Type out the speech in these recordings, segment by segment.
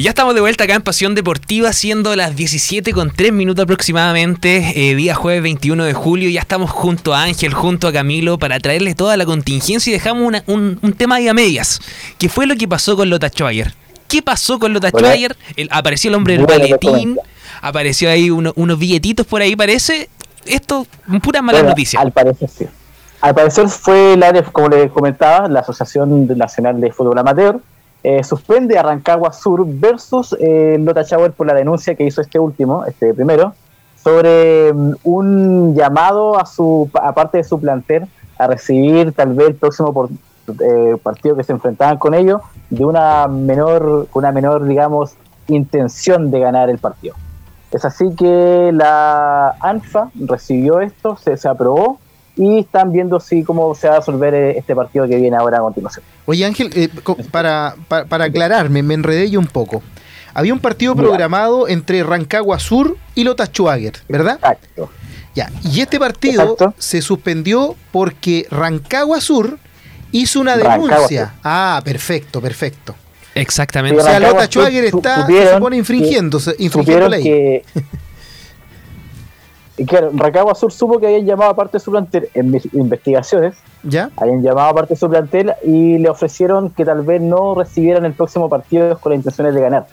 Y ya estamos de vuelta acá en Pasión Deportiva, siendo las 17 con 3 minutos aproximadamente, eh, día jueves 21 de julio. Ya estamos junto a Ángel, junto a Camilo, para traerles toda la contingencia y dejamos un, tema ahí a medias. ¿Qué fue lo que pasó con Lota Schwager? ¿Qué pasó con Lota Schwager? apareció el hombre del maletín, apareció ahí unos billetitos por ahí, parece. Esto, pura mala noticia. Al parecer sí. Al parecer fue la, como les comentaba, la Asociación Nacional de Fútbol Amateur eh, suspende a Rancagua Sur versus eh, Lota Chauer por la denuncia que hizo este último, este primero, sobre mm, un llamado a su aparte de su plantel a recibir tal vez el próximo eh, partido que se enfrentaban con ellos de una menor una menor digamos intención de ganar el partido. Es así que la ANFA recibió esto se, se aprobó y están viendo si cómo se va a resolver eh, este partido que viene ahora a continuación. Oye Ángel, eh, para, para, aclararme, me enredé yo un poco. Había un partido programado entre Rancagua Sur y Lota Schwager, ¿verdad? Exacto. Ya, y este partido se suspendió porque Rancagua Sur hizo una denuncia. Ah, perfecto, perfecto. Exactamente. o sea, Lota Schwager está, se supone infringiendo, infringiendo ley. Que, Y claro, Rancagua Sur supo que habían llamado a parte de su plantel en mis investigaciones. ¿Ya? Habían llamado a parte de su plantel y le ofrecieron que tal vez no recibieran el próximo partido con las intenciones de ganar.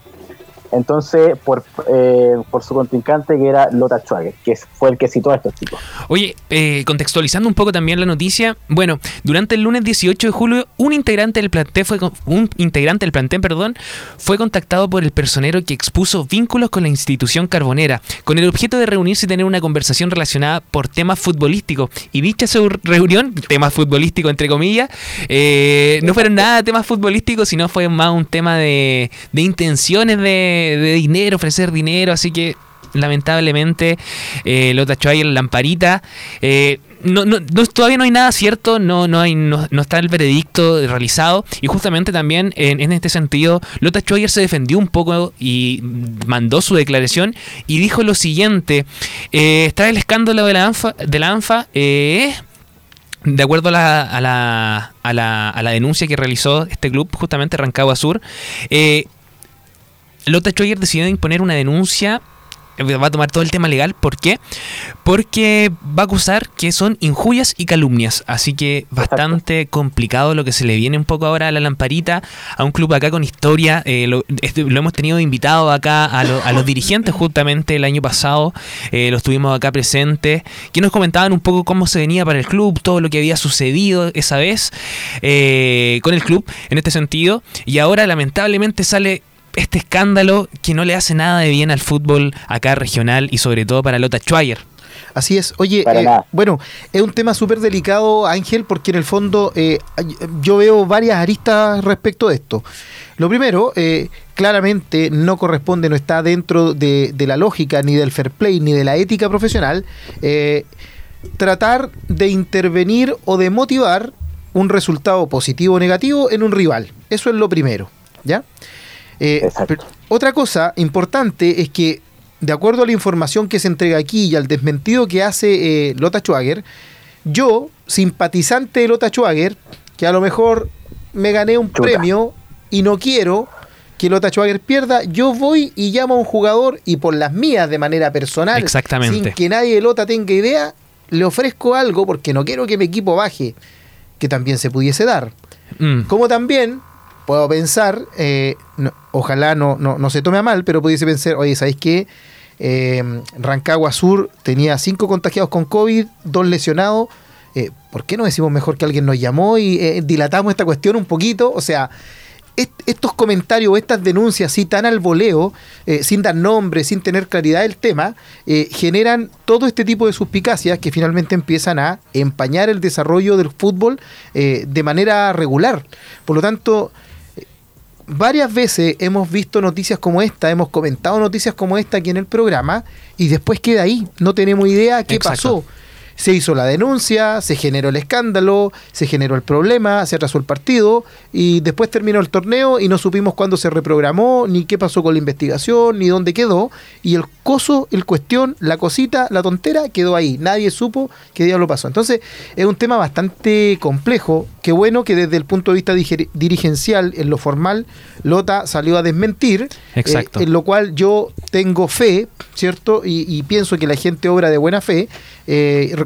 Entonces, por, eh, por su contrincante que era Lota Schwager, que fue el que citó a estos chicos. Oye, eh, contextualizando un poco también la noticia, bueno, durante el lunes 18 de julio, un integrante del plantel fue un integrante del plantel, perdón, fue contactado por el personero que expuso vínculos con la institución carbonera, con el objeto de reunirse y tener una conversación relacionada por temas futbolísticos. Y dicha reunión, temas futbolísticos entre comillas, eh, no fueron nada temas futbolísticos, sino fue más un tema de intenciones de de, dinero, ofrecer dinero, así que lamentablemente eh, Lota Schwager, Lamparita, eh, no, no, todavía no hay nada cierto, no, no, hay, no, está el veredicto realizado. Y justamente también en, este sentido Lota Schwager se defendió un poco y mandó su declaración y dijo lo siguiente, eh, está el escándalo de la ANFA, de la ANFA eh, de acuerdo a la, a, la, a, la, a la, denuncia que realizó este club, justamente Rancagua Sur, eh, Lota Schwager decidió imponer una denuncia va a tomar todo el tema legal. ¿Por qué? Porque va a acusar que son injurias y calumnias. Así que bastante complicado lo que se le viene un poco ahora a la lamparita, a un club acá con historia. Eh, este, lo, hemos tenido invitado acá a, los dirigentes justamente el año pasado. Eh, los tuvimos acá presentes, que nos comentaban un poco cómo se venía para el club, todo lo que había sucedido esa vez eh, con el club en este sentido. Y ahora lamentablemente sale este escándalo que no le hace nada de bien al fútbol acá regional y sobre todo para Lota Schwager. Así es. Oye, eh, bueno, es un tema súper delicado, Ángel, porque en el fondo eh, yo veo varias aristas respecto de esto. Lo primero, eh, claramente no corresponde, no está dentro de, de, la lógica, ni del fair play, ni de la ética profesional, tratar de intervenir o de motivar un resultado positivo o negativo en un rival. Eso es lo primero, ¿ya? Eh, otra cosa importante es que, de acuerdo a la información que se entrega aquí y al desmentido que hace eh, Lota Schwager, yo, simpatizante de Lota Schwager, que a lo mejor me gané un premio y no quiero que Lota Schwager pierda, yo voy y llamo a un jugador y por las mías de manera personal, sin que nadie de Lota tenga idea, le ofrezco algo porque no quiero que mi equipo baje, que también se pudiese dar. Mm. Como también puedo pensar, eh, ojalá no, no, se tome a mal, pero pudiese pensar, oye, ¿sabéis qué? Eh, Rancagua Sur tenía cinco contagiados con COVID, dos lesionados. Eh, ¿Por qué no decimos mejor que alguien nos llamó y dilatamos esta cuestión un poquito? O sea, estos comentarios, estas denuncias así tan al voleo, sin dar nombre, sin tener claridad del tema, generan todo este tipo de suspicacias que finalmente empiezan a empañar el desarrollo del fútbol de manera regular. Por lo tanto, varias veces hemos visto noticias como esta, hemos comentado noticias como esta aquí en el programa y después queda ahí, no tenemos idea qué pasó. Se hizo la denuncia, se generó el escándalo, se generó el problema, se atrasó el partido y después terminó el torneo y no supimos cuándo se reprogramó, ni qué pasó con la investigación, ni dónde quedó. Y el coso, el cuestión, la cosita, la tontera quedó ahí. Nadie supo qué día lo pasó. Entonces es un tema bastante complejo qué bueno que desde el punto de vista dirigencial, en lo formal, Lota salió a desmentir. Exacto. en lo cual yo tengo fe, ¿cierto? Y, pienso que la gente obra de buena fe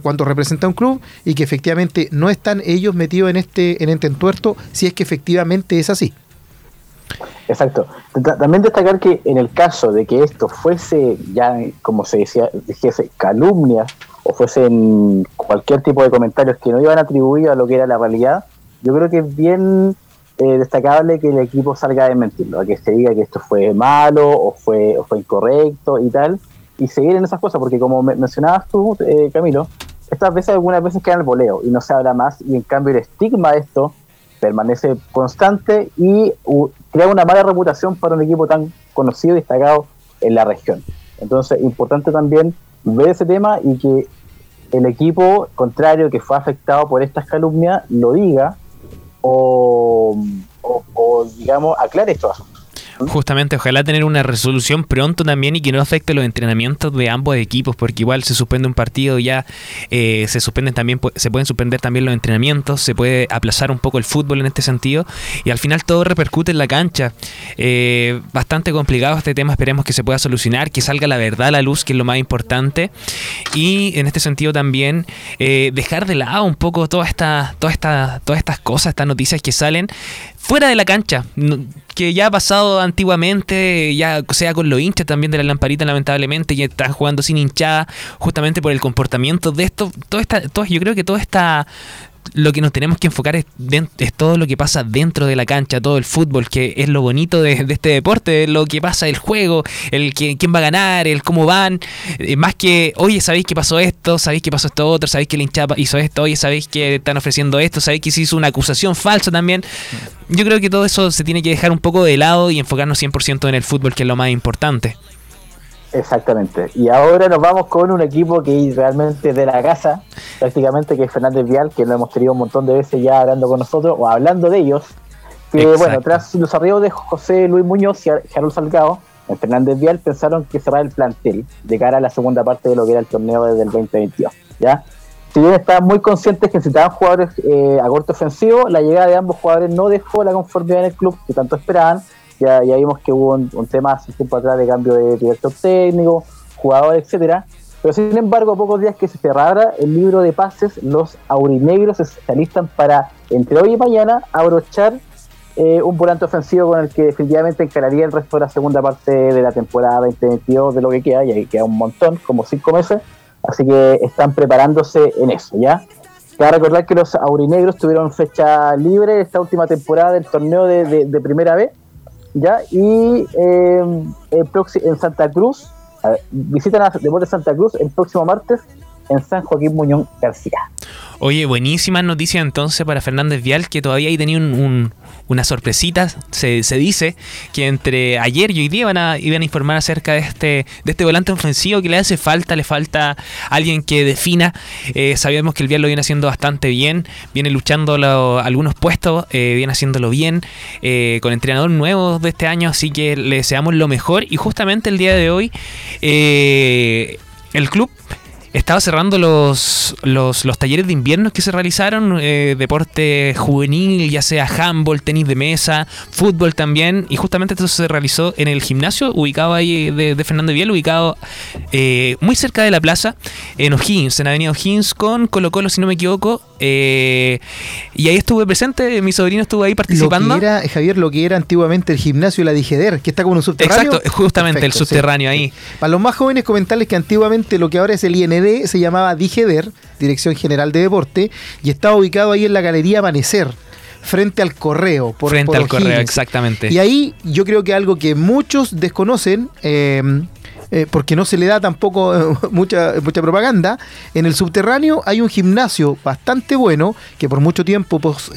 cuando representa un club y que efectivamente no están ellos metidos en este, en este entuerto si es que efectivamente es así. Exacto. También destacar que en el caso de que esto fuese ya, como se decía, dijese calumnia o fuesen cualquier tipo de comentarios que no iban atribuidos a lo que era la realidad, yo creo que es bien eh, destacable que el equipo salga a desmentirlo, a que se diga que esto fue malo o fue, o fue incorrecto y tal, y seguir en esas cosas, porque como mencionabas tú, eh, Camilo, estas veces algunas veces quedan el voleo y no se habla más, y en cambio el estigma de esto permanece constante y crea una mala reputación para un equipo tan conocido y destacado en la región. Entonces, importante también ver ese tema y que el equipo contrario que fue afectado por estas calumnias lo diga o, o digamos, aclare estos. Justamente, ojalá tener una resolución pronto también y que no afecte los entrenamientos de ambos equipos, porque igual se suspende un partido ya eh, se suspenden también, se pueden suspender también los entrenamientos, se puede aplazar un poco el fútbol en este sentido y al final todo repercute en la cancha. Eh, bastante complicado este tema, esperemos que se pueda solucionar, que salga la verdad a la luz, que es lo más importante y en este sentido también eh, dejar de lado un poco toda esta, toda esta, todas estas cosas, estas noticias que salen fuera de la cancha, que ya ha pasado antiguamente, ya sea con los hinchas también de la lamparita, lamentablemente, ya están jugando sin hinchada, justamente por el comportamiento de esto. Todo esta, todo, yo creo que todo esta lo que nos tenemos que enfocar es, es, todo lo que pasa dentro de la cancha, todo el fútbol, que es lo bonito de, este deporte, lo que pasa el juego, el que, quién va a ganar, el cómo van, eh, más que, oye, ¿sabéis que pasó esto? ¿Sabéis que pasó esto otro? ¿Sabéis que el hincha hizo esto? Oye, ¿sabéis que están ofreciendo esto? ¿Sabéis que se hizo una acusación falsa también? Yo creo que todo eso se tiene que dejar un poco de lado y enfocarnos 100% en el fútbol, que es lo más importante. Exactamente. Y ahora nos vamos con un equipo que realmente de la casa, prácticamente, que es Fernández Vial, que lo hemos tenido un montón de veces ya hablando con nosotros o hablando de ellos. Que bueno, tras los arribos de José Luis Muñoz y Harold Salgado, en Fernández Vial pensaron que cerrar el plantel de cara a la segunda parte de lo que era el torneo desde el 2022. ¿ya? Si bien estaban muy conscientes que necesitaban jugadores eh, a corto ofensivo, la llegada de ambos jugadores no dejó la conformidad en el club que tanto esperaban ya, ya vimos que hubo un, tema hace tiempo atrás de cambio de director técnico, jugador, etcétera. Pero sin embargo, a pocos días que se cerrara el libro de pases, los aurinegros se alistan para, entre hoy y mañana, abrochar eh, un volante ofensivo con el que definitivamente encararía el resto de la segunda parte de la temporada 2022 de lo que queda, y ahí queda un montón, como cinco meses. Así que están preparándose en eso, ¿ya? Cabe recordar que los aurinegros tuvieron fecha libre esta última temporada del torneo de, de primera vez ¿ya? Y eh, en Santa Cruz, visitan a Deportes Santa Cruz el próximo martes en San Joaquín Muñón García. Oye, buenísima noticia entonces para Fernández Vial, que todavía ahí tenía un, una sorpresita. Se, dice que entre ayer y hoy día van a, iban a informar acerca de este, de este volante ofensivo que le hace falta, le falta alguien que defina. Eh, sabemos que el Vial lo viene haciendo bastante bien, viene luchando algunos puestos, eh, viene haciéndolo bien, eh, con entrenador nuevo de este año, así que le deseamos lo mejor. Y justamente el día de hoy, el club estaba cerrando los, los, talleres de invierno que se realizaron, eh, deporte juvenil, ya sea handball, tenis de mesa, fútbol también, y justamente esto se realizó en el gimnasio ubicado ahí de, Fernando Vial, ubicado eh, muy cerca de la plaza, en O'Higgins, en Avenida O'Higgins, con Colo Colo, si no me equivoco, eh, y ahí estuve presente, mi sobrino estuvo ahí participando. Lo que era, Javier, lo que era antiguamente el gimnasio La Dijeder, que está como un subterráneo. Exacto, justamente el subterráneo ahí. Para los más jóvenes comentarles que antiguamente lo que ahora es el IND se llamaba Digeder, Dirección General de Deporte, y estaba ubicado ahí en la Galería Amanecer frente al correo. Por, frente al correo, exactamente. Y ahí yo creo que algo que muchos desconocen, eh, eh, porque no se le da tampoco eh, mucha, mucha propaganda, en el subterráneo hay un gimnasio bastante bueno, que por mucho tiempo, pues,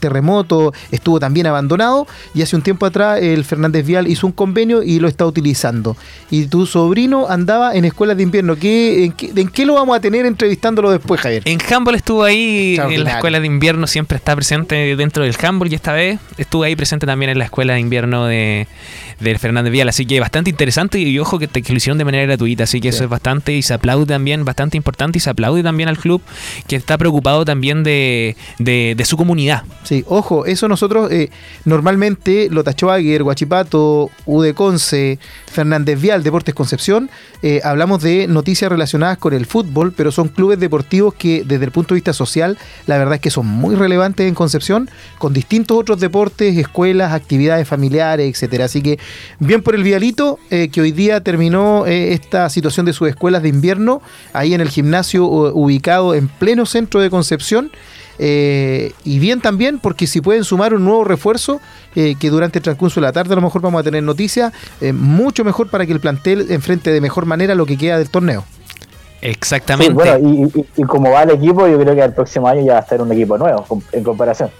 terremoto, estuvo también abandonado, y hace un tiempo atrás el Fernández Vial hizo un convenio y lo está utilizando. Y tu sobrino andaba en escuelas de invierno. ¿Qué, en, qué, lo vamos a tener entrevistándolo después, Javier? En handball estuvo ahí, en la escuela de invierno siempre está presente dentro del handball y esta vez estuvo ahí presente también en la escuela de invierno de, del Fernández Vial, así que bastante interesante y yo ojo que, te, lo hicieron de manera gratuita, así que eso es bastante y se aplaude también, bastante importante y se aplaude también al club que está preocupado también de, su comunidad. Sí, ojo, eso nosotros eh, normalmente Lota Aguirre, Guachipato, UD Conce, Fernández Vial, Deportes Concepción, eh, hablamos de noticias relacionadas con el fútbol, pero son clubes deportivos que desde el punto de vista social, la verdad es que son muy relevantes en Concepción, con distintos otros deportes, escuelas, actividades familiares, etcétera. Así que bien por el Vialito, eh, que hoy día terminó eh, esta situación de sus escuelas de invierno, ahí en el gimnasio ubicado en pleno centro de Concepción. Eh, y bien también porque si pueden sumar un nuevo refuerzo, que durante el transcurso de la tarde a lo mejor vamos a tener noticias, mucho mejor para que el plantel enfrente de mejor manera lo que queda del torneo. Exactamente. bueno, y, como va el equipo, yo creo que el próximo año ya va a ser un equipo nuevo en comparación.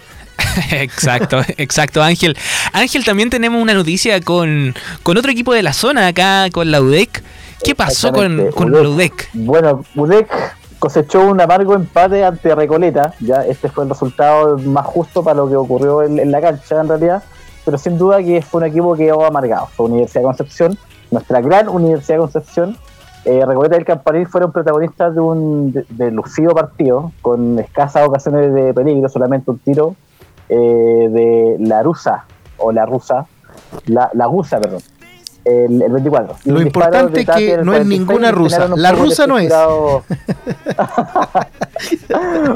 exacto, exacto, Ángel. Ángel, también tenemos una noticia con, otro equipo de la zona acá, con la UDEC. ¿Qué pasó con, con la UDEC? Bueno, UDEC cosechó un amargo empate ante Recoleta. Ya este fue el resultado más justo para lo que ocurrió en, la cancha, en realidad. Pero sin duda que fue un equipo que quedó amargado. Fue Universidad de Concepción, nuestra gran Universidad de Concepción. Eh, Recoleta y el Campanil fueron protagonistas de un de lucido partido, con escasas ocasiones de peligro, solamente un tiro eh, de la rusa, o la rusa, la, la rusa, perdón, el, 24. Lo importante es que no es ninguna rusa, la rusa no es.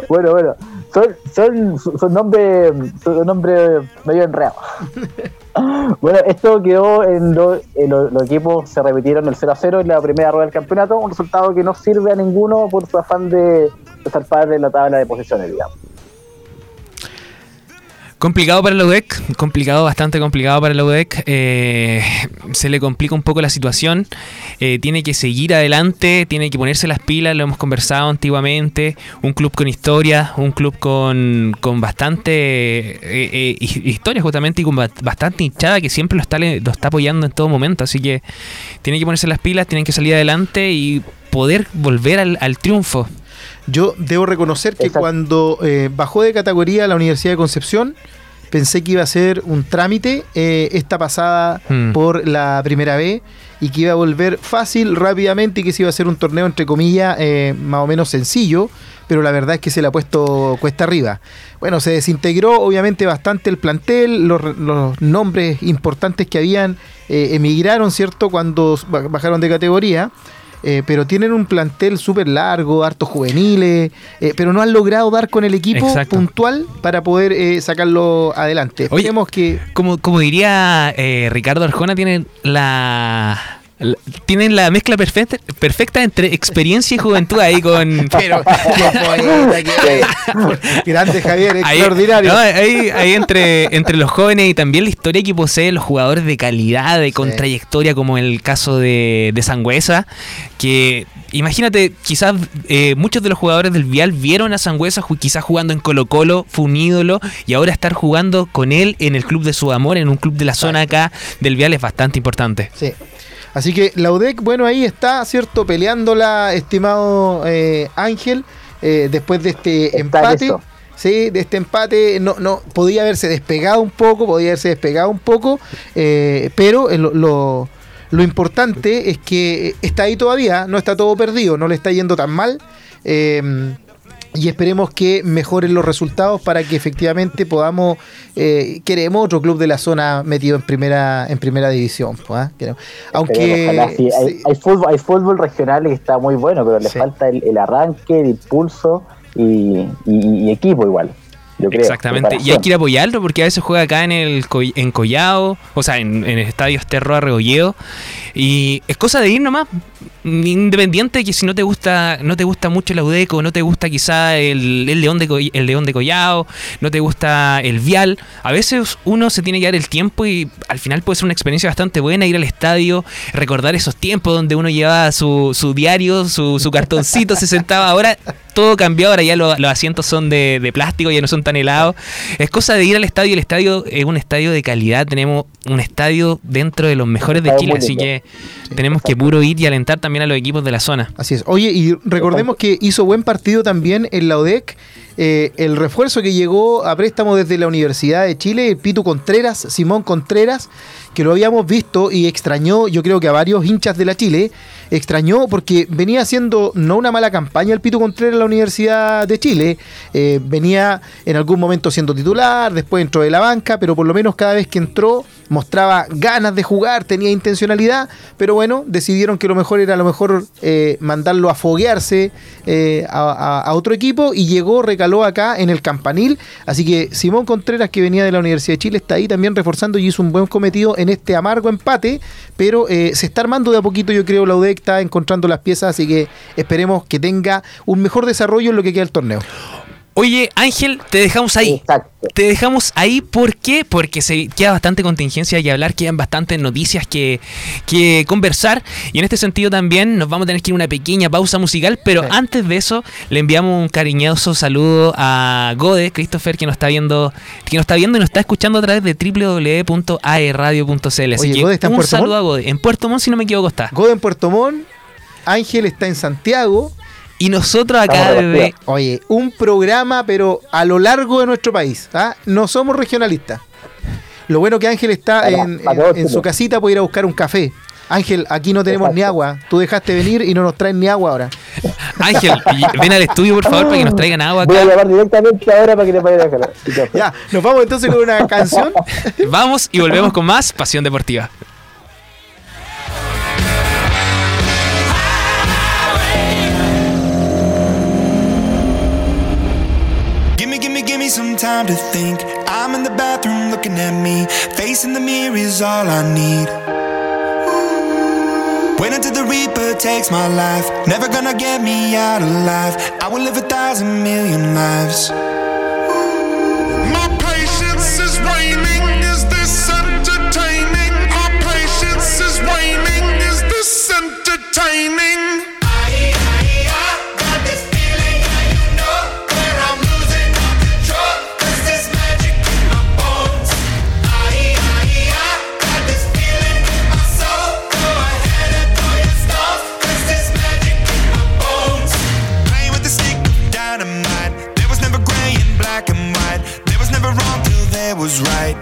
bueno, bueno, son, son, son nombres son nombre medio enredados. bueno, esto quedó en, los equipos se repitieron el 0 a 0 en la primera rueda del campeonato, un resultado que no sirve a ninguno por su afán de, estar padre en la tabla de posiciones, digamos. Complicado para la UDEC, complicado, bastante complicado para la UDEC. Eh, se le complica un poco la situación. Eh, tiene que seguir adelante, tiene que ponerse las pilas, lo hemos conversado antiguamente. Un club con historia, un club con, con bastante eh, historia justamente y con bastante hinchada que siempre lo está, lo está apoyando en todo momento. Así que tiene que ponerse las pilas, tienen que salir adelante y poder volver al, al triunfo. Yo debo reconocer que cuando eh, bajó de categoría la Universidad de Concepción, pensé que iba a ser un trámite eh, esta pasada hmm. por la primera B y que iba a volver fácil, rápidamente y que se iba a ser un torneo, entre comillas, eh, más o menos sencillo, pero la verdad es que se le ha puesto cuesta arriba. Bueno, se desintegró obviamente bastante el plantel, los, los nombres importantes que habían emigraron, ¿cierto?, cuando bajaron de categoría. Eh, pero tienen un plantel súper largo, hartos juveniles, eh, pero no han logrado dar con el equipo puntual para poder eh, sacarlo adelante. Esperemos que... Como, como diría Ricardo Arjona, tienen la tienen la mezcla perfecta, perfecta entre experiencia y juventud ahí con. Pero, grande Javier, extraordinario. ahí, entre, entre los jóvenes y también la historia que poseen los jugadores de calidad, de con trayectoria, como en el caso de, de Sangüesa, que imagínate, quizás eh, muchos de los jugadores del Vial vieron a Sangüesa quizás jugando en Colo Colo, fue un ídolo, y ahora estar jugando con él en el club de su amor, en un club de la zona acá del Vial es bastante importante. Sí. Así que la UDEC, bueno, ahí está, ¿cierto? Peleándola, estimado eh, Ángel, eh, después de este empate. Sí, de este empate no, no podía haberse despegado un poco, podía haberse despegado un poco, eh, pero lo, lo, importante es que está ahí todavía, no está todo perdido, no le está yendo tan mal y esperemos que mejoren los resultados para que efectivamente podamos eh, queremos otro club de la zona metido en primera en primera división ¿ah? aunque hay, fútbol hay fútbol regional que está muy bueno pero le falta el, arranque el impulso y, equipo igual Exactamente, y hay que ir a apoyarlo porque a veces juega acá en el en Collao, o sea, en, en el estadio Esterro y es cosa de ir nomás, independiente que si no te gusta no te gusta mucho el Udeco, no te gusta quizá el, León de el León de Collao, no te gusta el Vial, a veces uno se tiene que dar el tiempo y al final puede ser una experiencia bastante buena ir al estadio, recordar esos tiempos donde uno llevaba su, su diario, su, su cartoncito, se sentaba, ahora todo cambió, ahora ya los asientos son de, de, plástico, ya no son tan helados. Es cosa de ir al estadio, el estadio es un estadio de calidad, tenemos un estadio dentro de los mejores de Chile, así que tenemos que puro ir y alentar también a los equipos de la zona. Así es. Oye, y recordemos que hizo buen partido también en la ODEC eh, el refuerzo que llegó a préstamo desde la Universidad de Chile, Pitu Contreras, Simón Contreras, que lo habíamos visto y extrañó, yo creo que a varios hinchas de la Chile, extrañó porque venía haciendo no una mala campaña el Pito Contreras en la Universidad de Chile, eh, venía en algún momento siendo titular, después entró de la banca, pero por lo menos cada vez que entró mostraba ganas de jugar, tenía intencionalidad, pero bueno, decidieron que lo mejor era a lo mejor eh, mandarlo a foguearse eh, a, otro equipo y llegó, recaló acá en el campanil, así que Simón Contreras que venía de la Universidad de Chile está ahí también reforzando y hizo un buen cometido en este amargo empate, pero se está armando de a poquito yo creo la UDEC está encontrando las piezas, así que esperemos que tenga un mejor desarrollo en lo que queda el torneo. Oye, Ángel, te dejamos ahí. Te dejamos ahí, ¿por qué? Porque se queda bastante contingencia y hablar, quedan bastantes noticias que, que, conversar. Y en este sentido también nos vamos a tener que ir a una pequeña pausa musical, pero antes de eso le enviamos un cariñoso saludo a Gode, Christopher, que nos está viendo, que nos está viendo y nos está escuchando a través de www.aerradio.cl. Así que un saludo a Gode. En Puerto Montt, si no me equivoco, está. Gode en Puerto Montt, Ángel está en Santiago. Y nosotros acá. Oye, un programa, pero a lo largo de nuestro país. ¿ah? No somos regionalistas. Lo bueno que Ángel está en, su casita puede ir a buscar un café. Ángel, aquí no tenemos ni agua. Tú dejaste venir y no nos traen ni agua ahora. Ángel, ven al estudio, por favor, para que nos traigan agua acá. Voy a llamar directamente ahora para que te vaya a Ya, nos vamos entonces con una canción. vamos y volvemos con más Pasión Deportiva. Some time to think. I'm in the bathroom looking at me. Facing the mirror is all I need. Wait until the Reaper takes my life. Never gonna get me out alive. I will live a thousand million lives. Was right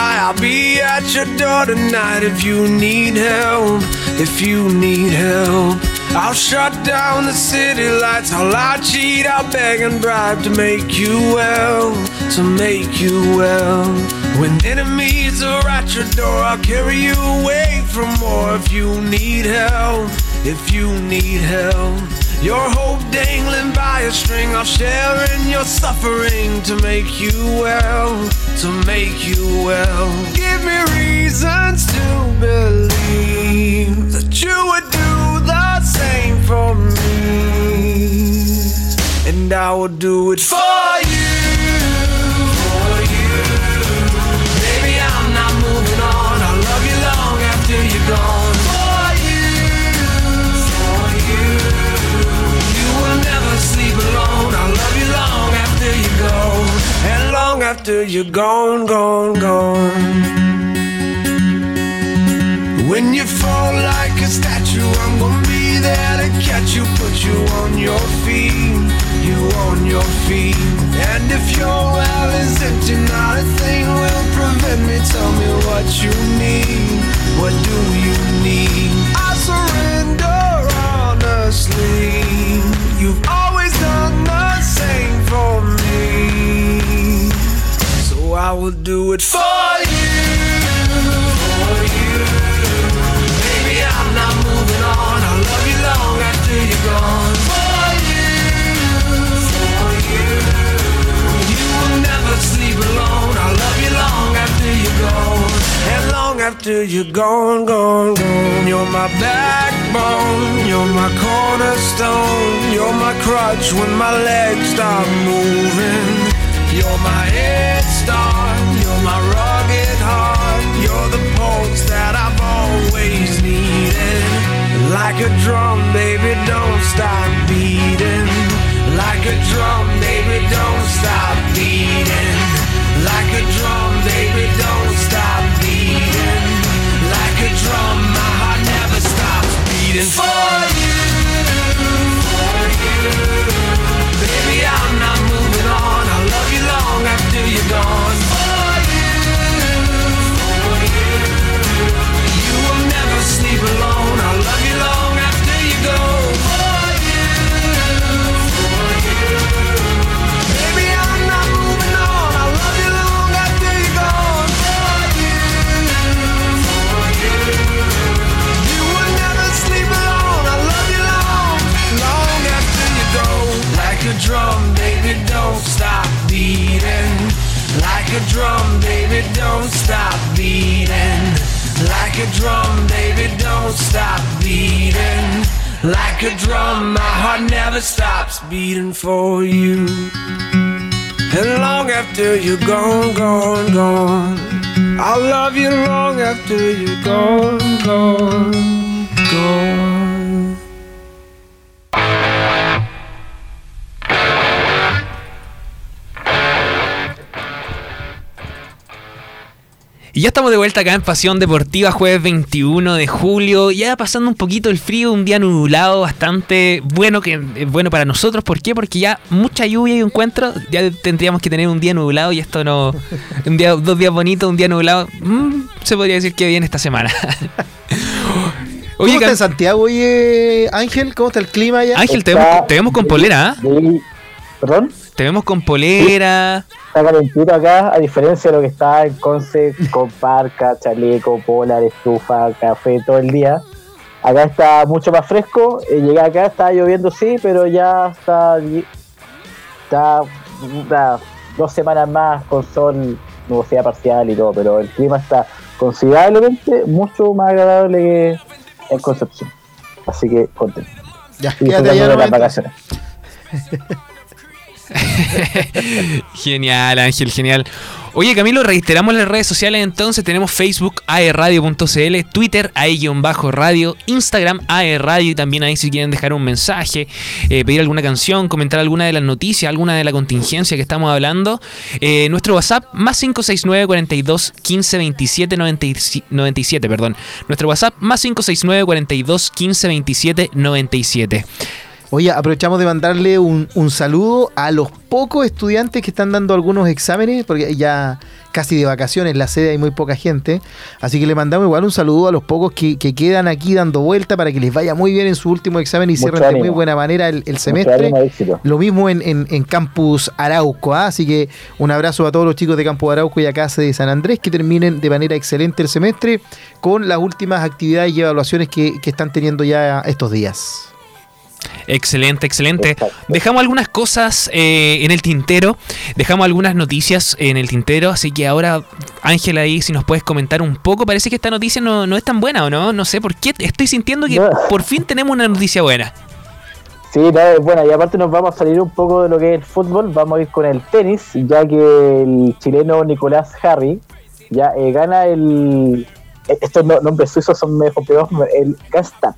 I'll be at your door tonight if you need help. If you need help, I'll shut down the city lights. I'll lie, cheat, I'll beg and bribe to make you well. To make you well. When enemies are at your door, I'll carry you away from war if you need help if you need help. Your hope dangling by a string, I'll share in your suffering to make you well, to make you well. Give me reasons to believe that you would do the same for me, and I will do it for after you're gone, gone, gone. When you fall like a statue, I'm gonna be there to catch you, put you on your feet, you on your feet. And if your well is empty, not a thing will prevent me. Tell me what you need, what do you need? I surrender honestly. You've always done the same for I will do it for you. For you. I'm not moving on. I'll love you long after you're gone. For you, for you. You will never sleep alone. I'll love you long after you're gone. And long after you're gone, gone, gone. You're my backbone. You're my cornerstone. You're my crutch when my legs stop moving. You're my head my rugged heart. You're the pulse that I've always needed. Like a drum, baby, don't stop beating. Like a drum, baby, don't stop beating. Like a drum, baby, don't stop beating. Like a drum, a drum, baby, don't stop beating. Like a drum, my heart never stops beating for you. And long after you're gone, gone, gone, I'll love you long after you're gone, gone, gone. Y ya estamos de vuelta acá en Pasión Deportiva, jueves 21 de julio. Ya pasando un poquito el frío, un día nublado bastante bueno, que es bueno para nosotros. ¿Por qué? Porque ya mucha lluvia y encuentro. Ya tendríamos que tener un día nublado y esto no. Un día, dos días bonitos, un día nublado. mm, se podría decir que bien esta semana. ¿Cómo está en Santiago, oye, Ángel? ¿Cómo está el clima allá? Ángel, te vemos, te vemos con polera, ¿ah? Sí. ¿Perdón? Te vemos con polera. Está calentito acá, a diferencia de lo que está en Conce, con parca, chaleco, polar, estufa, café todo el día. Acá está mucho más fresco. eh, llegué acá, está lloviendo sí, pero ya está, está, está dos semanas más con sol, nubosidad parcial y todo, pero el clima está considerablemente mucho más agradable que en Concepción. Así que contento. Ya, quédate allá las vacaciones. Genial, Ángel, genial. Oye, Camilo, reiteramos las redes sociales entonces. Tenemos Facebook, aerradio.cl, Twitter, ae-radio, Instagram, aerradio y también ahí si quieren dejar un mensaje, eh, pedir alguna canción, comentar alguna de las noticias, alguna de la contingencia que estamos hablando. Eh, nuestro WhatsApp, más 569 42 15 27 97, perdón. Nuestro WhatsApp, más 569 42 15 27 97. Oye, aprovechamos de mandarle un, un, saludo a los pocos estudiantes que están dando algunos exámenes, porque ya casi de vacaciones, la sede hay muy poca gente. Así que le mandamos igual un saludo a los pocos que, quedan aquí dando vuelta para que les vaya muy bien en su último examen y cierren de muy buena manera el, semestre. Lo mismo en, en, Campus Arauco, ¿ah? así que un abrazo a todos los chicos de Campus Arauco y acá de San Andrés que terminen de manera excelente el semestre con las últimas actividades y evaluaciones que, que están teniendo ya estos días. Excelente, excelente. Dejamos algunas cosas eh, en el tintero, dejamos algunas noticias en el tintero, así que ahora, Ángela, ahí si nos puedes comentar un poco, parece que esta noticia no, no es tan buena, ¿o no? No sé por qué, estoy sintiendo que por fin tenemos una noticia buena. Sí, no, es buena, y aparte nos vamos a salir un poco de lo que es el fútbol, vamos a ir con el tenis, ya que el chileno Nicolás Harry ya eh, gana el... Estos nombres suizos son mejor peor, el Gastap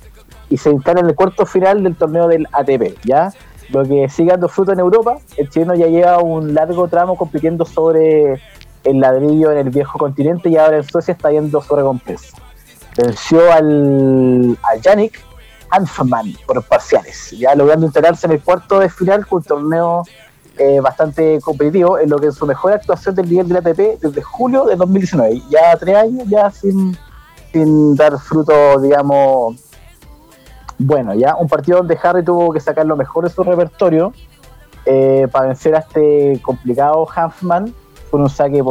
y se instala en el cuarto final del torneo del ATP, ¿ya? Lo que sigue dando fruto en Europa, el chileno ya lleva un largo tramo compitiendo sobre el ladrillo en el viejo continente y ahora en Suecia está yendo sobre recompensa. Venció al, a Yannick Hanfman por parciales, ya logrando instalarse en el cuarto de final con un torneo eh, bastante competitivo, en lo que es su mejor actuación del nivel del ATP desde julio de 2019. Ya tres años ya sin, sin dar fruto, digamos, bueno, ya un partido donde Harry tuvo que sacar lo mejor de su repertorio eh, para vencer a este complicado Hanfman con un saque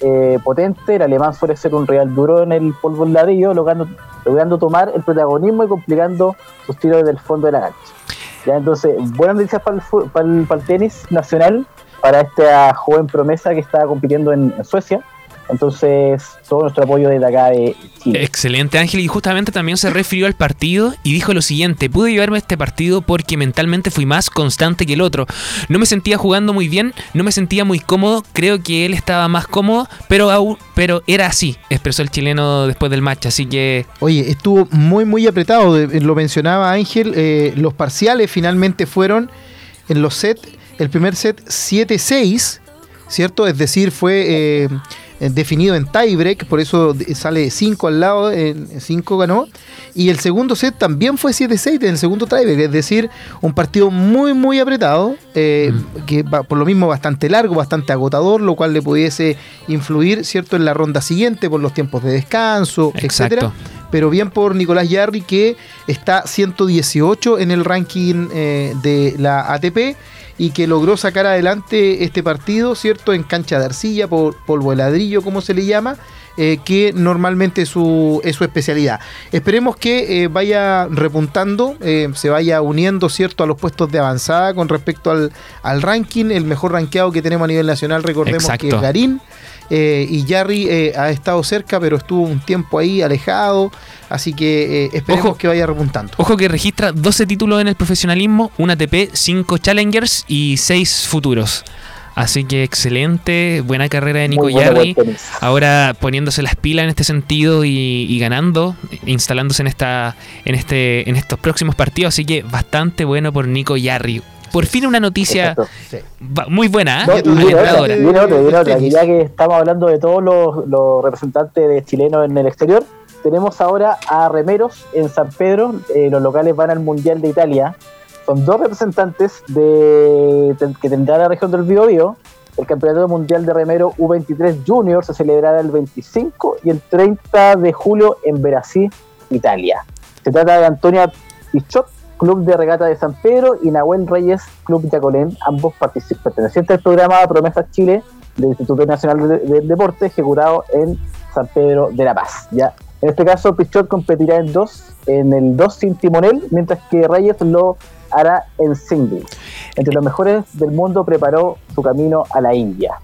eh, potente. El alemán suele ser un real duro en el polvo en ladrillo, logrando, tomar el protagonismo y complicando sus tiros desde el fondo de la cancha. Ya, entonces, buenas noticias para el, para para el tenis nacional, para esta joven promesa que está compitiendo en Suecia entonces, todo nuestro apoyo desde acá de Chile. Excelente, Ángel. Y justamente también se refirió al partido y dijo lo siguiente: Pude llevarme este partido porque mentalmente fui más constante que el otro. No me sentía jugando muy bien, no me sentía muy cómodo. Creo que él estaba más cómodo, pero, aún, pero era así, expresó el chileno después del match. Así que. Oye, estuvo muy, muy apretado. Lo mencionaba Ángel. Eh, los parciales finalmente fueron en los sets. El primer set 7-6, ¿cierto? Es decir, fue. Eh, eh, definido en tiebreak, por eso sale 5 al lado, 5 ganó. Y el segundo set también fue 7-6 en el segundo tiebreak, es decir, un partido muy, muy apretado, eh, mm. que va, por lo mismo bastante largo, bastante agotador, lo cual le pudiese influir, ¿cierto?, en la ronda siguiente por los tiempos de descanso, etcétera pero bien por Nicolás Yarri que está 118 en el ranking eh, de la ATP y que logró sacar adelante este partido, ¿cierto? En cancha de arcilla, por polvo de ladrillo, como se le llama, eh, que normalmente es su, es su especialidad. Esperemos que eh, vaya repuntando, eh, se vaya uniendo, ¿cierto?, a los puestos de avanzada con respecto al, al ranking. El mejor rankeado que tenemos a nivel nacional, recordemos que es Garín. Eh, y Jarry eh, ha estado cerca, pero estuvo un tiempo ahí alejado. Así que eh, esperemos que vaya repuntando. Ojo que registra 12 títulos en el profesionalismo, un ATP, 5 Challengers y 6 futuros. Así que excelente, buena carrera de Nico Yarri. Ahora poniéndose las pilas en este sentido y, ganando, instalándose en esta, en este, en estos próximos partidos. Así que bastante bueno por Nico Yarri. Por fin una noticia muy buena, ¿eh? ya que estamos hablando de todos los, representantes de chilenos en el exterior, tenemos ahora a remeros en San Pedro. Eh, los locales van al Mundial de Italia. Son dos representantes de, que tendrá la región del Biobío. El Campeonato Mundial de Remero U23 Junior se celebrará el 25 y el 30 de julio en Brasil, Italia. Se trata de Antonia Pichot, Club de Regata de San Pedro y Nahuel Reyes, Club Yacolén, ambos pertenecientes al programa Promesas Chile del Instituto Nacional del Deporte, ejecutado en San Pedro de la Paz. ¿ya? En este caso, Pichot competirá en dos, en el dos sin timonel, mientras que Reyes lo hará en single. Entre los mejores del mundo preparó su camino a la India.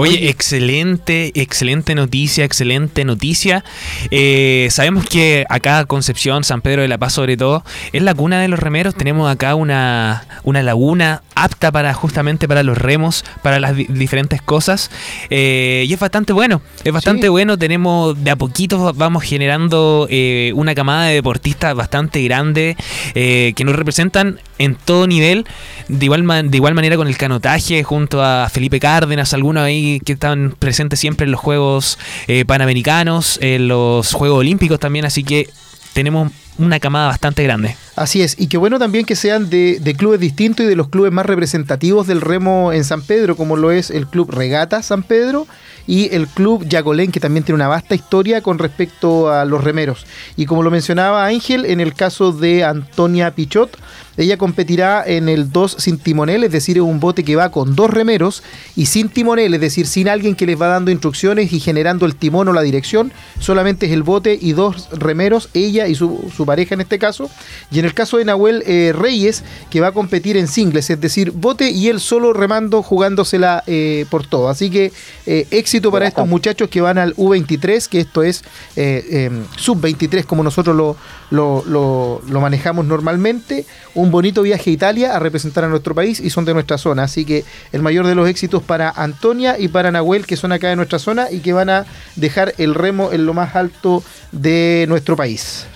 Oye, excelente, excelente noticia, excelente noticia. Eh, sabemos que acá Concepción, San Pedro de la Paz sobre todo, es la cuna de los remeros. Tenemos acá una, una laguna apta para justamente para los remos, para las diferentes cosas. Eh, y es bastante bueno, es bastante bueno. Tenemos de a poquito, vamos generando eh, una camada de deportistas bastante grande que nos representan en todo nivel, de igual, de igual manera con el canotaje, junto a Felipe Cárdenas, algunos que están presentes siempre en los Juegos eh, Panamericanos, en los Juegos Olímpicos también, así que tenemos una camada bastante grande. Así es, y qué bueno también que sean de, clubes distintos y de los clubes más representativos del remo en San Pedro, como lo es el Club Regata San Pedro y el Club Yacolén, que también tiene una vasta historia con respecto a los remeros. Y como lo mencionaba Ángel, en el caso de Antonia Pichot, ella competirá en el 2 sin timonel, es decir, es un bote que va con dos remeros y sin timonel, es decir, sin alguien que les va dando instrucciones y generando el timón o la dirección, solamente es el bote y dos remeros, ella y su, pareja en este caso. Y en el caso de Nahuel eh, Reyes, que va a competir en singles, es decir, bote y él solo remando, jugándosela eh, por todo. Así que eh, éxito para estos muchachos que van al U23, que esto es em, sub-23 como nosotros lo, lo, lo manejamos normalmente. Un bonito viaje a Italia a representar a nuestro país y son de nuestra zona. Así que el mayor de los éxitos para Antonia y para Nahuel, que son acá de nuestra zona y que van a dejar el remo en lo más alto de nuestro país.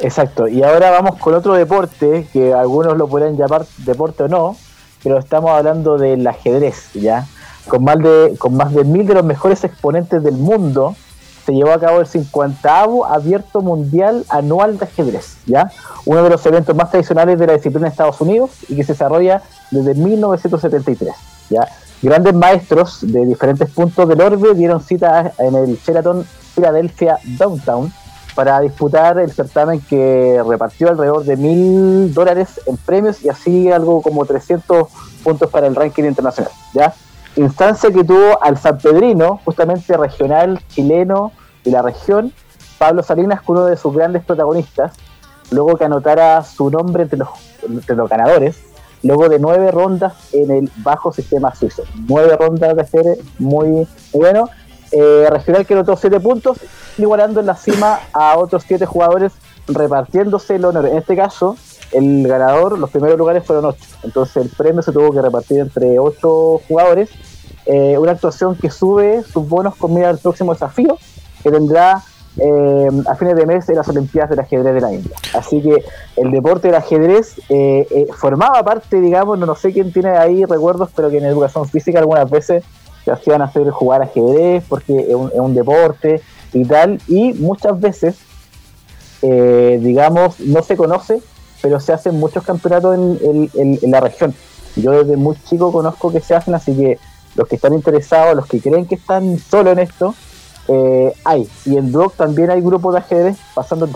Exacto, y ahora vamos con otro deporte que algunos lo pueden llamar deporte o no, pero estamos hablando del ajedrez, ¿ya? Con más de, con más de mil de los mejores exponentes del mundo, se llevó a cabo el 50 Abierto Mundial Anual de Ajedrez, ¿ya? Uno de los eventos más tradicionales de la disciplina de Estados Unidos y que se desarrolla desde 1973, ¿ya? Grandes maestros de diferentes puntos del orbe dieron cita en el Sheraton Philadelphia Downtown para disputar el certamen que repartió alrededor de mil dólares en premios y así algo como 300 puntos para el ranking internacional, instancia que tuvo al San Pedrino, justamente regional chileno de la región, Pablo Salinas, con uno de sus grandes protagonistas, luego que anotara su nombre entre los, los ganadores, luego de nueve rondas en el bajo sistema suizo. Nueve rondas de serie, muy, bueno. Eh, regional que anotó siete puntos, igualando en la cima a otros siete jugadores, repartiéndose el honor. En este caso, el ganador, los primeros lugares fueron ocho. Entonces el premio se tuvo que repartir entre ocho jugadores. Eh, una actuación que sube sus bonos con mira al próximo desafío que tendrá eh, a fines de mes en las Olimpiadas del Ajedrez de la India. Así que el deporte del ajedrez eh, formaba parte, digamos, no, sé quién tiene ahí recuerdos, pero que en educación física algunas veces se hacían hacer jugar ajedrez porque es un, deporte y tal. Y muchas veces, digamos, no se conoce pero se hacen muchos campeonatos en, la región. Yo desde muy chico conozco que se hacen, así que los que están interesados, los que creen que están solo en esto, eh, hay. Y en Drog también hay grupos de ajedrez pasando el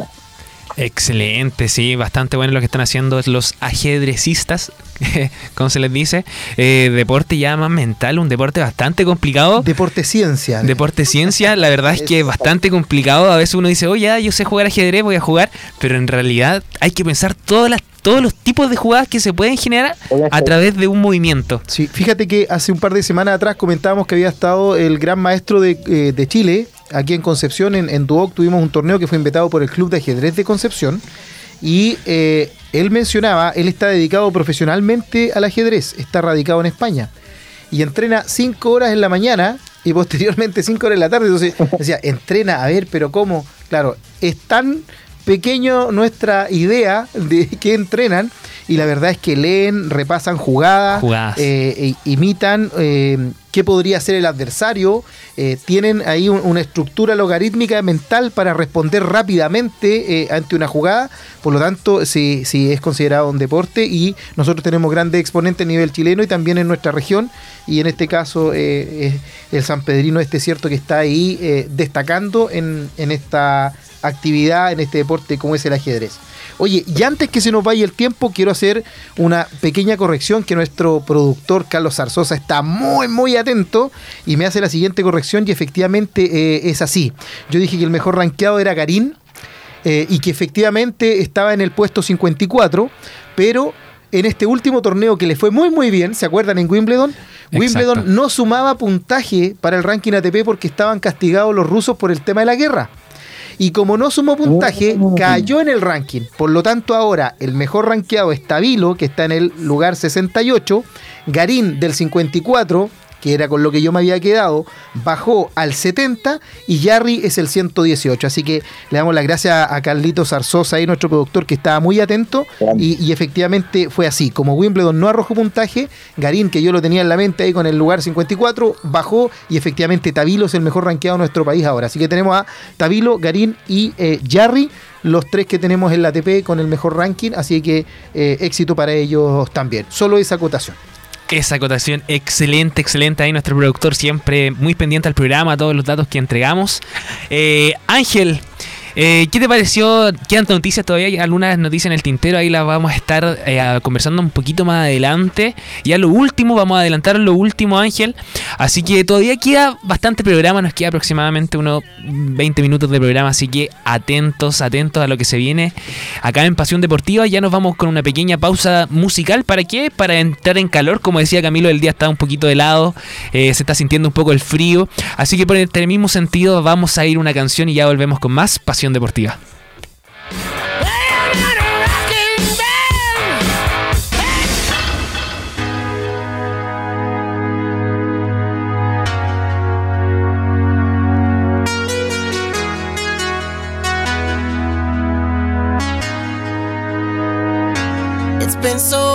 Excelente, sí, bastante bueno lo que están haciendo los ajedrecistas, como se les dice. Eh, deporte ya más mental, un deporte bastante complicado. Deporte ciencia. Deporte ciencia, la verdad es que es bastante complicado. A veces uno dice, oye, yo sé jugar ajedrez, voy a jugar, pero en realidad hay que pensar todas las todos los tipos de jugadas que se pueden generar a través de un movimiento. Sí, fíjate que hace un par de semanas atrás comentábamos que había estado el gran maestro de, eh, de Chile, aquí en Concepción, en, en Duoc, tuvimos un torneo que fue invitado por el Club de Ajedrez de Concepción. Y eh, él mencionaba, él está dedicado profesionalmente al ajedrez, está radicado en España. Y entrena cinco horas en la mañana y posteriormente cinco horas en la tarde. Entonces decía, entrena, a ver, pero ¿cómo? Claro, es tan pequeño nuestra idea de que entrenan y la verdad es que leen, repasan jugadas, eh, e imitan eh, qué podría hacer el adversario, eh, tienen ahí una estructura logarítmica mental para responder rápidamente ante una jugada, por lo tanto sí, sí es considerado un deporte y nosotros tenemos grandes exponentes a nivel chileno y también en nuestra región. Y en este caso el San Pedrino este cierto que está ahí destacando en, en esta actividad, en este deporte como es el ajedrez. Oye, y antes que se nos vaya el tiempo, quiero hacer una pequeña corrección que nuestro productor Carlos Zarzosa está muy, muy atento y me hace la siguiente corrección y efectivamente eh, es así. Yo dije que el mejor rankeado era Garín eh, y que efectivamente estaba en el puesto 54, pero en este último torneo que le fue muy muy bien, ¿se acuerdan en Wimbledon? Wimbledon no sumaba puntaje para el ranking ATP porque estaban castigados los rusos por el tema de la guerra y como no sumó puntaje, cayó en el ranking. Por lo tanto, ahora el mejor rankeado es Tabilo, que está en el lugar 68, Garín del 54, que era con lo que yo me había quedado, bajó al 70 y Jarry es el 118. Así que le damos las gracias a Carlitos Arzosa, ahí nuestro productor, que estaba muy atento y, y, efectivamente fue así. Como Wimbledon no arrojó puntaje, Garín, que yo lo tenía en la mente ahí con el lugar 54, bajó y efectivamente Tabilo es el mejor rankeado de nuestro país ahora. Así que tenemos a Tabilo, Garín y eh, Jarry los tres que tenemos en la ATP con el mejor ranking, así que eh, éxito para ellos también. Solo esa acotación. Esa acotación excelente, excelente. Ahí nuestro productor siempre muy pendiente al programa, todos los datos que entregamos. Eh, Ángel, eh, ¿Qué te pareció? Quedan noticias todavía, algunas noticias en el tintero, ahí las vamos a estar eh, conversando un poquito más adelante. Ya lo último, vamos a adelantar lo último, Ángel. Así que todavía queda bastante programa, nos queda aproximadamente unos 20 minutos de programa, así que atentos, atentos a lo que se viene acá en Pasión Deportiva. Ya nos vamos con una pequeña pausa musical. ¿Para qué? Para entrar en calor, como decía Camilo, el día está un poquito helado, eh, se está sintiendo un poco el frío. Así que por el mismo sentido vamos a ir una canción y ya volvemos con más Pasión Deportiva. Been so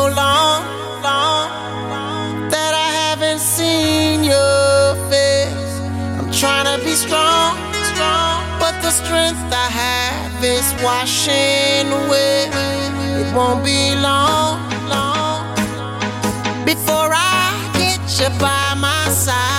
strength I have is washing away. It won't be long, long before I get you by my side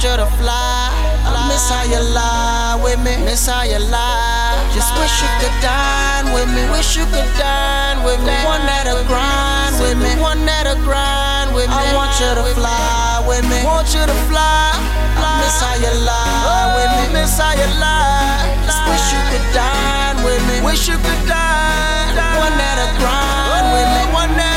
Want you to fly. I miss how you lie with me. Miss how you lie. Just wish you could dine with me. Wish you could dine with me. The One that'll grind with me. the One that'll grind with me. I want you to fly with me. Want you to fly. I miss how you lie with me. Miss how you lie. Just wish you could dine with me. Wish you could dine. One that'll grind with me. One that'll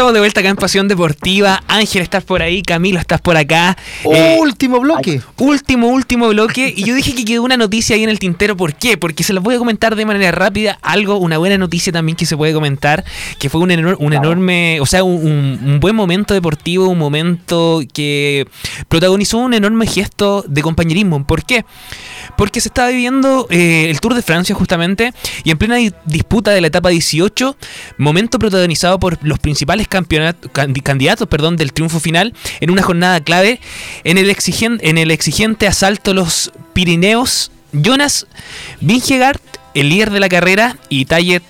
estamos de vuelta acá en Pasión Deportiva. Ángel, estás por ahí. Camilo, estás por acá. Eh, último bloque. último, último bloque. Y yo dije que quedó una noticia ahí en el tintero. ¿Por qué? Porque se los voy a comentar de manera rápida. Algo, una buena noticia también que se puede comentar. Que fue un, un enorme, o sea, un, un, buen momento deportivo. Un momento que protagonizó un enorme gesto de compañerismo. ¿Por qué? Porque se estaba viviendo eh, el Tour de Francia justamente. Y en plena disputa de la etapa 18. Momento protagonizado por los principales candidatos perdón, del triunfo final en una jornada clave en el, exigente, en el exigente asalto a los Pirineos. Jonas Vingegaard, el líder de la carrera, y Tayet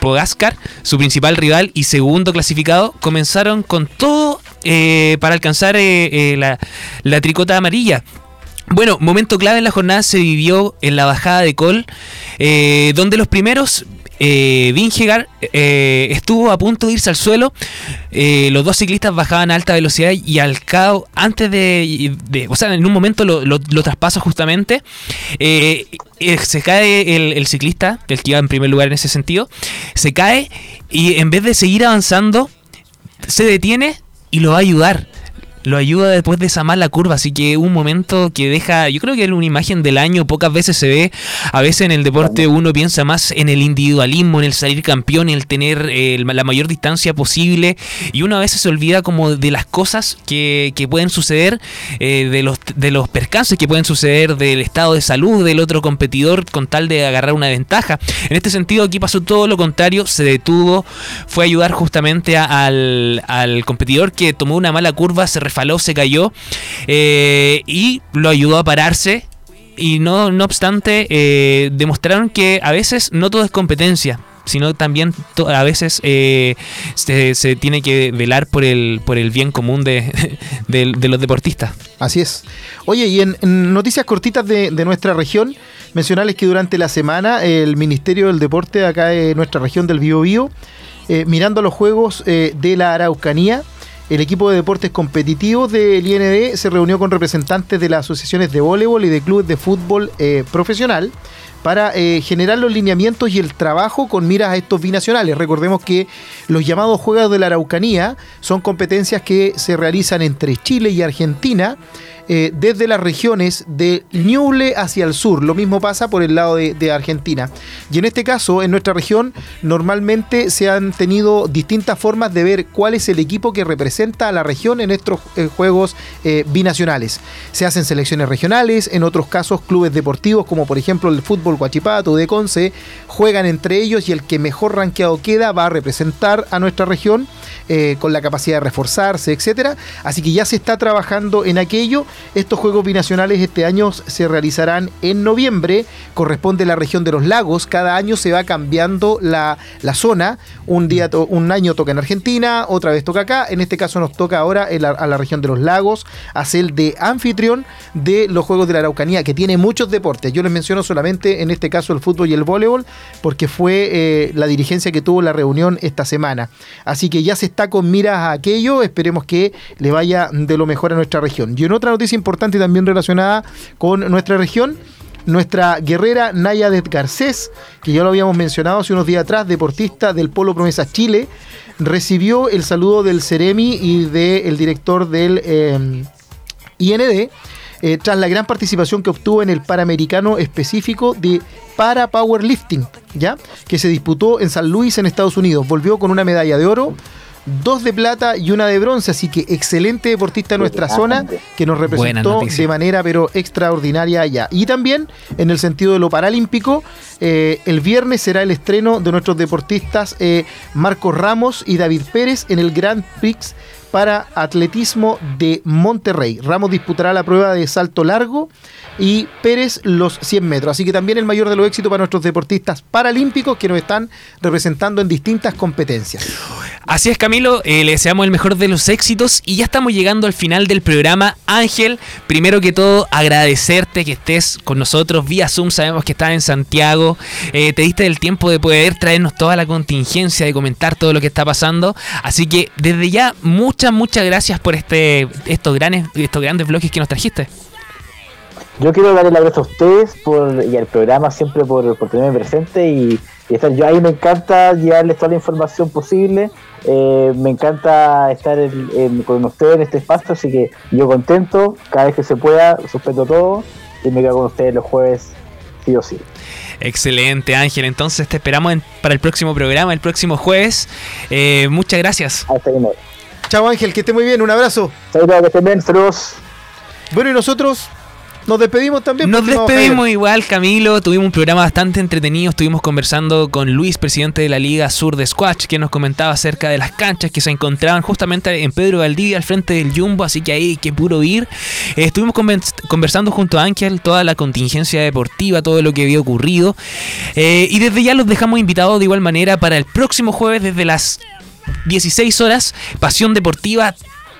Pogaskar, su principal rival y segundo clasificado, comenzaron con todo eh, para alcanzar eh, eh, la, la tricota amarilla. Bueno, momento clave en la jornada se vivió en la bajada de Col, donde los primeros eh, Vingegaard eh, estuvo a punto de irse al suelo. Eh, los dos ciclistas bajaban a alta velocidad y al cabo, antes de, O sea, en un momento lo, traspasa justamente. Eh, se cae el, el, ciclista, el que iba en primer lugar en ese sentido. Se cae y en vez de seguir avanzando, se detiene y lo va a ayudar lo ayuda después de esa mala curva. Así que un momento que deja, yo creo que es una imagen del año, pocas veces se ve. A veces en el deporte uno piensa más en el individualismo, en el salir campeón, en el tener eh, la mayor distancia posible. Y uno a veces se olvida como de las cosas que, que pueden suceder, eh, de, los, de los percances que pueden suceder, del estado de salud del otro competidor con tal de agarrar una ventaja. En este sentido aquí pasó todo lo contrario, se detuvo, fue a ayudar justamente al, al competidor que tomó una mala curva, se faló, se cayó eh, y lo ayudó a pararse. Y no, no obstante, eh, demostraron que a veces no todo es competencia, sino también a veces eh, se, tiene que velar por el, por el bien común de, los deportistas. Así es. Oye, y en, noticias cortitas de, nuestra región, mencionarles que durante la semana el Ministerio del Deporte acá en nuestra región del Biobío, mirando los Juegos de la Araucanía, el equipo de deportes competitivos del IND se reunió con representantes de las asociaciones de voleibol y de clubes de fútbol eh, profesional para eh, generar los lineamientos y el trabajo con miras a estos binacionales. Recordemos que los llamados Juegos de la Araucanía son competencias que se realizan entre Chile y Argentina eh, desde las regiones de Ñuble hacia el sur. Lo mismo pasa por el lado de, Argentina. Y en este caso, en nuestra región, normalmente se han tenido distintas formas de ver cuál es el equipo que representa a la región en estos eh, juegos eh, binacionales. Se hacen selecciones regionales, en otros casos clubes deportivos, como por ejemplo el fútbol Guachipato de Conce, juegan entre ellos y el que mejor rankeado queda va a representar a nuestra región con la capacidad de reforzarse, etcétera. Así que ya se está trabajando en aquello estos Juegos Binacionales este año se realizarán en noviembre, corresponde a la región de los lagos, cada año se va cambiando la, zona, un, día un año toca en Argentina, otra vez toca acá, en este caso nos toca ahora a la región de los lagos, a ser de anfitrión de los Juegos de la Araucanía, que tiene muchos deportes, yo les menciono solamente en este caso el fútbol y el voleibol, porque fue eh, la dirigencia que tuvo la reunión esta semana, así que ya se está con miras a aquello, esperemos que le vaya de lo mejor a nuestra región. Y en otra noticia importante también relacionada con nuestra región. Nuestra guerrera Naya de Garcés, que ya lo habíamos mencionado hace unos días atrás, deportista del Polo Promesas Chile, recibió el saludo del Ceremi y del director del eh, IND eh, tras la gran participación que obtuvo en el Panamericano específico de para powerlifting, ¿ya? que se disputó en San Luis, en Estados Unidos. Volvió con una medalla de oro dos de plata y una de bronce, así que excelente deportista en nuestra zona que nos representó de manera pero extraordinaria allá. Y también en el sentido de lo paralímpico, eh, el viernes será el estreno de nuestros deportistas eh, Marcos Ramos y David Pérez en el Grand Prix para atletismo de Monterrey. Ramos disputará la prueba de salto largo y Pérez los 100 metros. Así que también el mayor de los éxitos para nuestros deportistas paralímpicos que nos están representando en distintas competencias. Así es, Camilo, eh, le deseamos el mejor de los éxitos y ya estamos llegando al final del programa. Ángel, primero que todo, agradecerte que estés con nosotros vía Zoom. Sabemos que estás en Santiago. Eh, te diste el tiempo de poder traernos toda la contingencia, de comentar todo lo que está pasando. Así que desde ya, muchas, muchas gracias por este, estos, grandes, estos grandes bloques que nos trajiste. Yo quiero darle la gracias a ustedes por, y al programa siempre por, por tenerme presente y, y estar yo ahí me encanta llevarles toda la información posible eh, me encanta estar con ustedes en este espacio así que yo contento cada vez que se pueda suspendo todo y me quedo con ustedes los jueves sí o sí Excelente, Ángel. Entonces te esperamos para el próximo programa, el próximo jueves. Eh, muchas gracias. Chao, Ángel, que esté muy bien. Un abrazo. Chao, que estén bien. Saludos. Bueno, y nosotros nos despedimos también. Nos despedimos igual, Camilo. Tuvimos un programa bastante entretenido. Estuvimos conversando con Luis, presidente de la Liga Sur de Squash, que nos comentaba acerca de las canchas que se encontraban justamente en Pedro Valdivia, al frente del Jumbo. Así que ahí que puro ir. Eh, estuvimos conversando junto a Ángel toda la contingencia deportiva, todo lo que había ocurrido. Eh, y desde ya los dejamos invitados de igual manera para el próximo jueves desde las 16 horas. Pasión Deportiva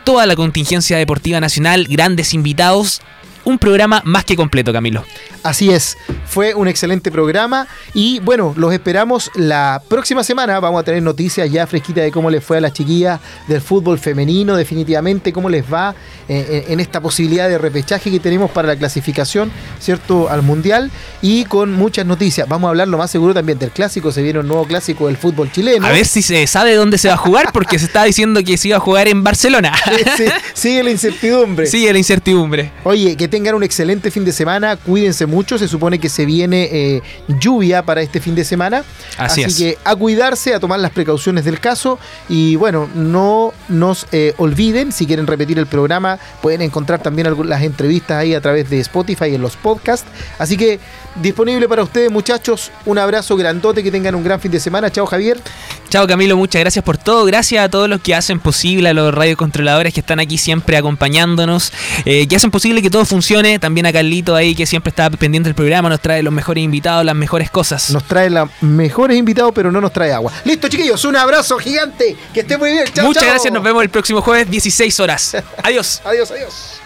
toda la contingencia deportiva nacional, grandes invitados un programa más que completo, Camilo. Así es, fue un excelente programa y bueno, los esperamos la próxima semana. Vamos a tener noticias ya fresquitas de cómo les fue a las chiquillas del fútbol femenino, definitivamente, cómo les va eh, en, esta posibilidad de repechaje que tenemos para la clasificación, ¿cierto?, al Mundial y con muchas noticias. Vamos a hablar lo más seguro también del clásico, se viene un nuevo clásico del fútbol chileno. A ver si se sabe dónde se va a jugar, porque se está diciendo que se iba a jugar en Barcelona. Sí, sigue la incertidumbre. Sigue la incertidumbre. Oye, que tengan un excelente fin de semana, cuídense mucho, se supone que se viene eh, lluvia para este fin de semana. Así, que a cuidarse, a tomar las precauciones del caso y bueno, no nos eh, olviden, si quieren repetir el programa, pueden encontrar también las entrevistas ahí a través de Spotify en los podcasts. Así que disponible para ustedes muchachos, un abrazo grandote, que tengan un gran fin de semana. Chao Javier. Chao Camilo, muchas gracias por todo. Gracias a todos los que hacen posible, a los radiocontroladores que están aquí siempre acompañándonos, eh, que hacen posible que todo funcione también a Carlito ahí que siempre está pendiente del programa, nos trae los mejores invitados, las mejores cosas. Nos trae los mejores invitados, pero no nos trae agua. Listo, chiquillos, un abrazo gigante. Que esté muy bien. Chao, Muchas gracias, nos vemos el próximo jueves, 16 horas. Adiós. adiós, adiós.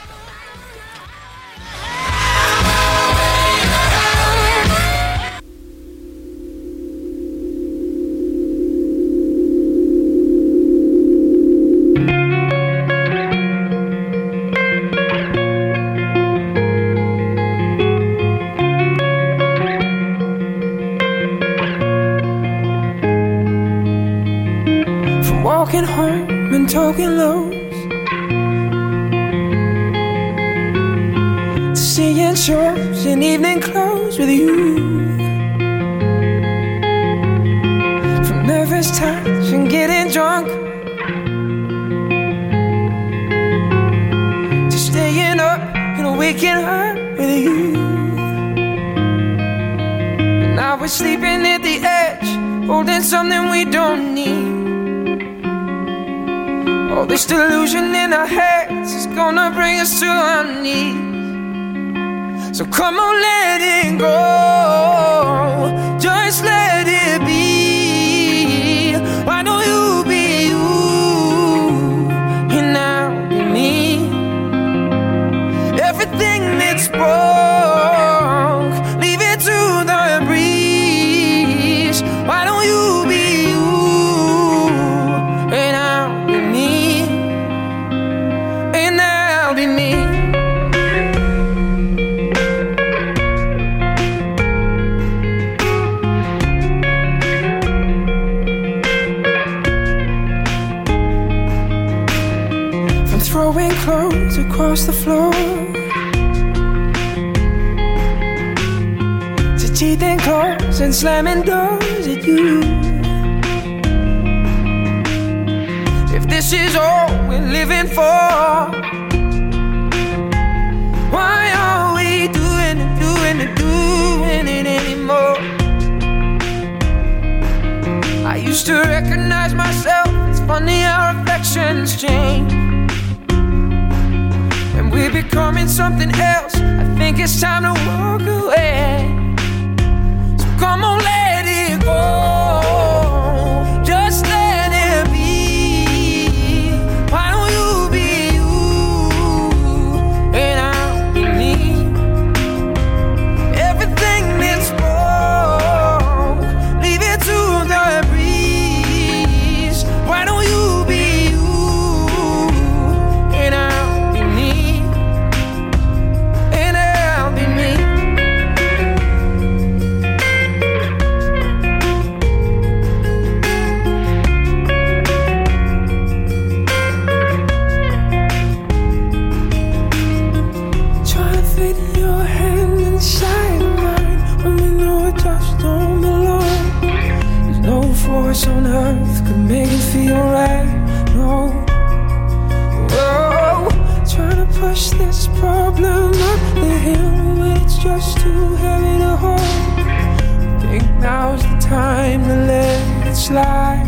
too heavy to hold. Think now's the time to let it slide.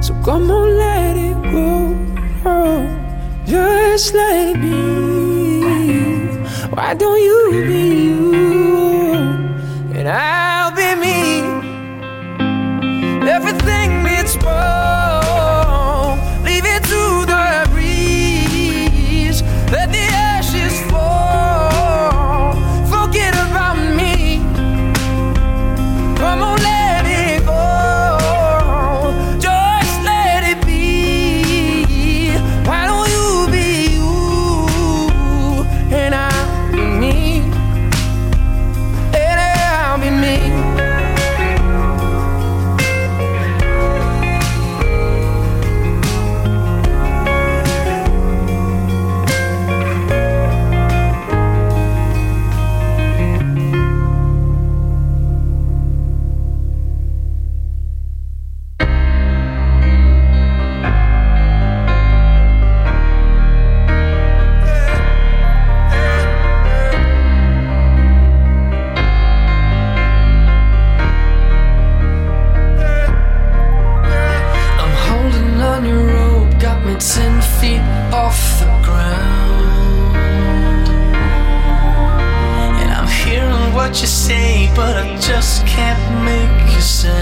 So come on, let it go. Oh, just let it be. Why don't you be you? And I. what you say, but I just can't make you sound.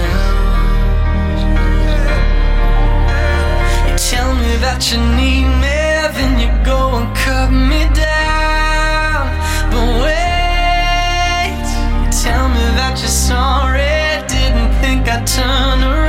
You tell me that you need me, then you go and cut me down. But wait, you tell me that you're sorry, didn't think I'd turn around.